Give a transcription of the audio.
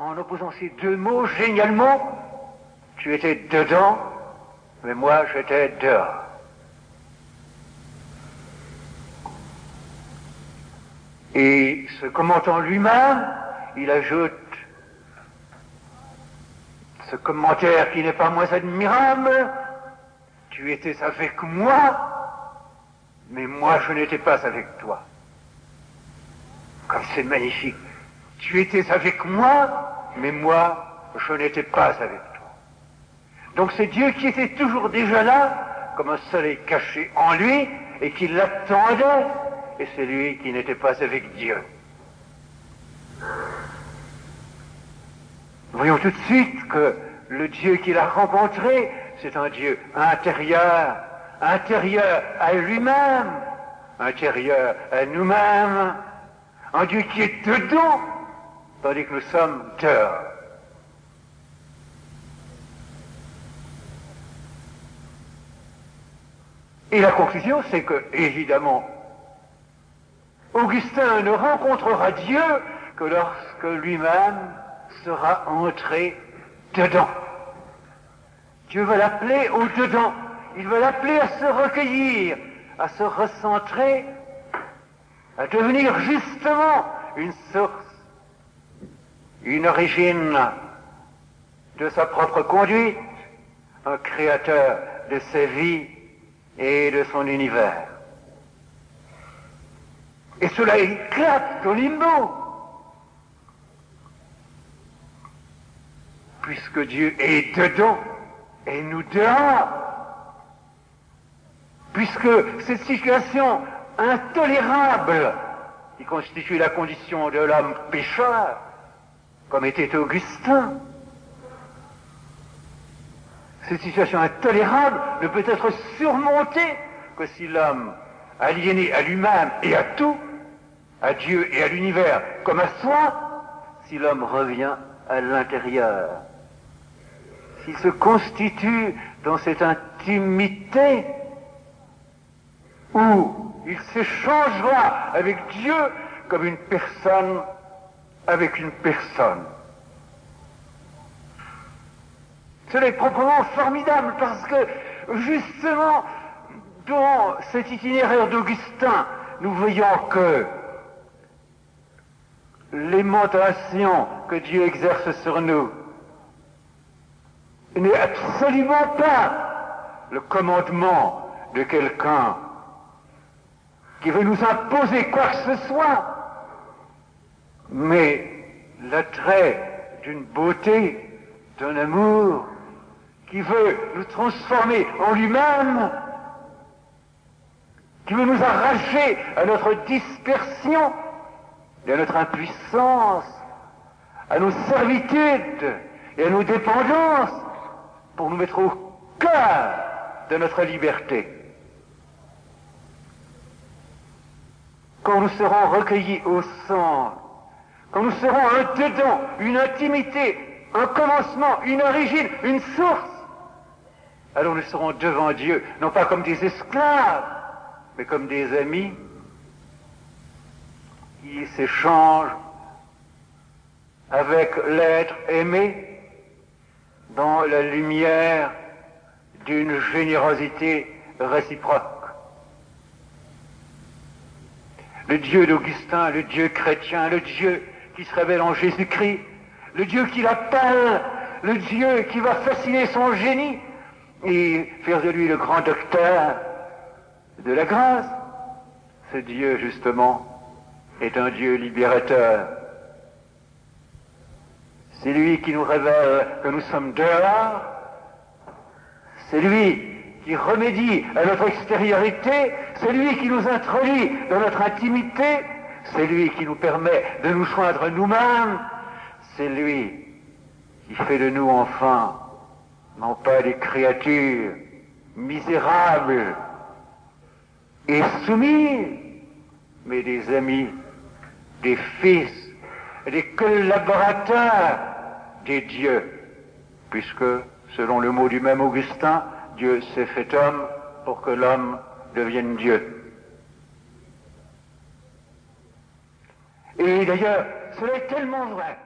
en opposant ces deux mots génialement, tu étais dedans, mais moi j'étais dehors. Et se commentant lui-même, il ajoute ce commentaire qui n'est pas moins admirable, tu étais avec moi, mais moi je n'étais pas avec toi. Comme c'est magnifique. Tu étais avec moi, mais moi je n'étais pas avec toi. Donc c'est Dieu qui était toujours déjà là, comme un soleil caché en lui, et qui l'attendait, et c'est lui qui n'était pas avec Dieu. Voyons tout de suite que le Dieu qu'il a rencontré, c'est un Dieu intérieur, intérieur à lui-même, intérieur à nous-mêmes, un Dieu qui est dedans, tandis que nous sommes dehors. Et la conclusion, c'est que, évidemment, Augustin ne rencontrera Dieu que lorsque lui-même sera entré dedans. Dieu va l'appeler au dedans. Il va l'appeler à se recueillir, à se recentrer, à devenir justement une source, une origine de sa propre conduite, un créateur de sa vie et de son univers. Et cela éclate au limbo. Puisque Dieu est dedans et nous dehors. Puisque cette situation intolérable qui constitue la condition de l'homme pécheur, comme était Augustin, cette situation intolérable ne peut être surmontée que si l'homme, aliéné à lui-même et à tout, à Dieu et à l'univers comme à soi, si l'homme revient à l'intérieur, s'il se constitue dans cette intimité où il s'échangera avec Dieu comme une personne avec une personne. Cela est proprement formidable parce que justement dans cet itinéraire d'Augustin, nous voyons que l'aimantation que Dieu exerce sur nous n'est absolument pas le commandement de quelqu'un qui veut nous imposer quoi que ce soit, mais l'attrait d'une beauté, d'un amour qui veut nous transformer en lui-même, qui veut nous arracher à notre dispersion et à notre impuissance, à nos servitudes et à nos dépendances, pour nous mettre au cœur de notre liberté. Quand nous serons recueillis au centre, quand nous serons un dedans, une intimité, un commencement, une origine, une source, alors nous serons devant Dieu, non pas comme des esclaves, mais comme des amis qui s'échangent avec l'être aimé dans la lumière d'une générosité réciproque. Le Dieu d'Augustin, le Dieu chrétien, le Dieu qui se révèle en Jésus-Christ, le Dieu qui l'appelle, le Dieu qui va fasciner son génie et faire de lui le grand docteur de la grâce. Ce Dieu, justement, est un Dieu libérateur. C'est lui qui nous révèle que nous sommes dehors. C'est lui qui remédie à notre extériorité. C'est lui qui nous introduit dans notre intimité. C'est lui qui nous permet de nous joindre nous-mêmes. C'est lui qui fait de nous enfin, non pas des créatures misérables et soumis, mais des amis des fils, des collaborateurs des dieux, puisque, selon le mot du même Augustin, Dieu s'est fait homme pour que l'homme devienne Dieu. Et d'ailleurs, cela est tellement vrai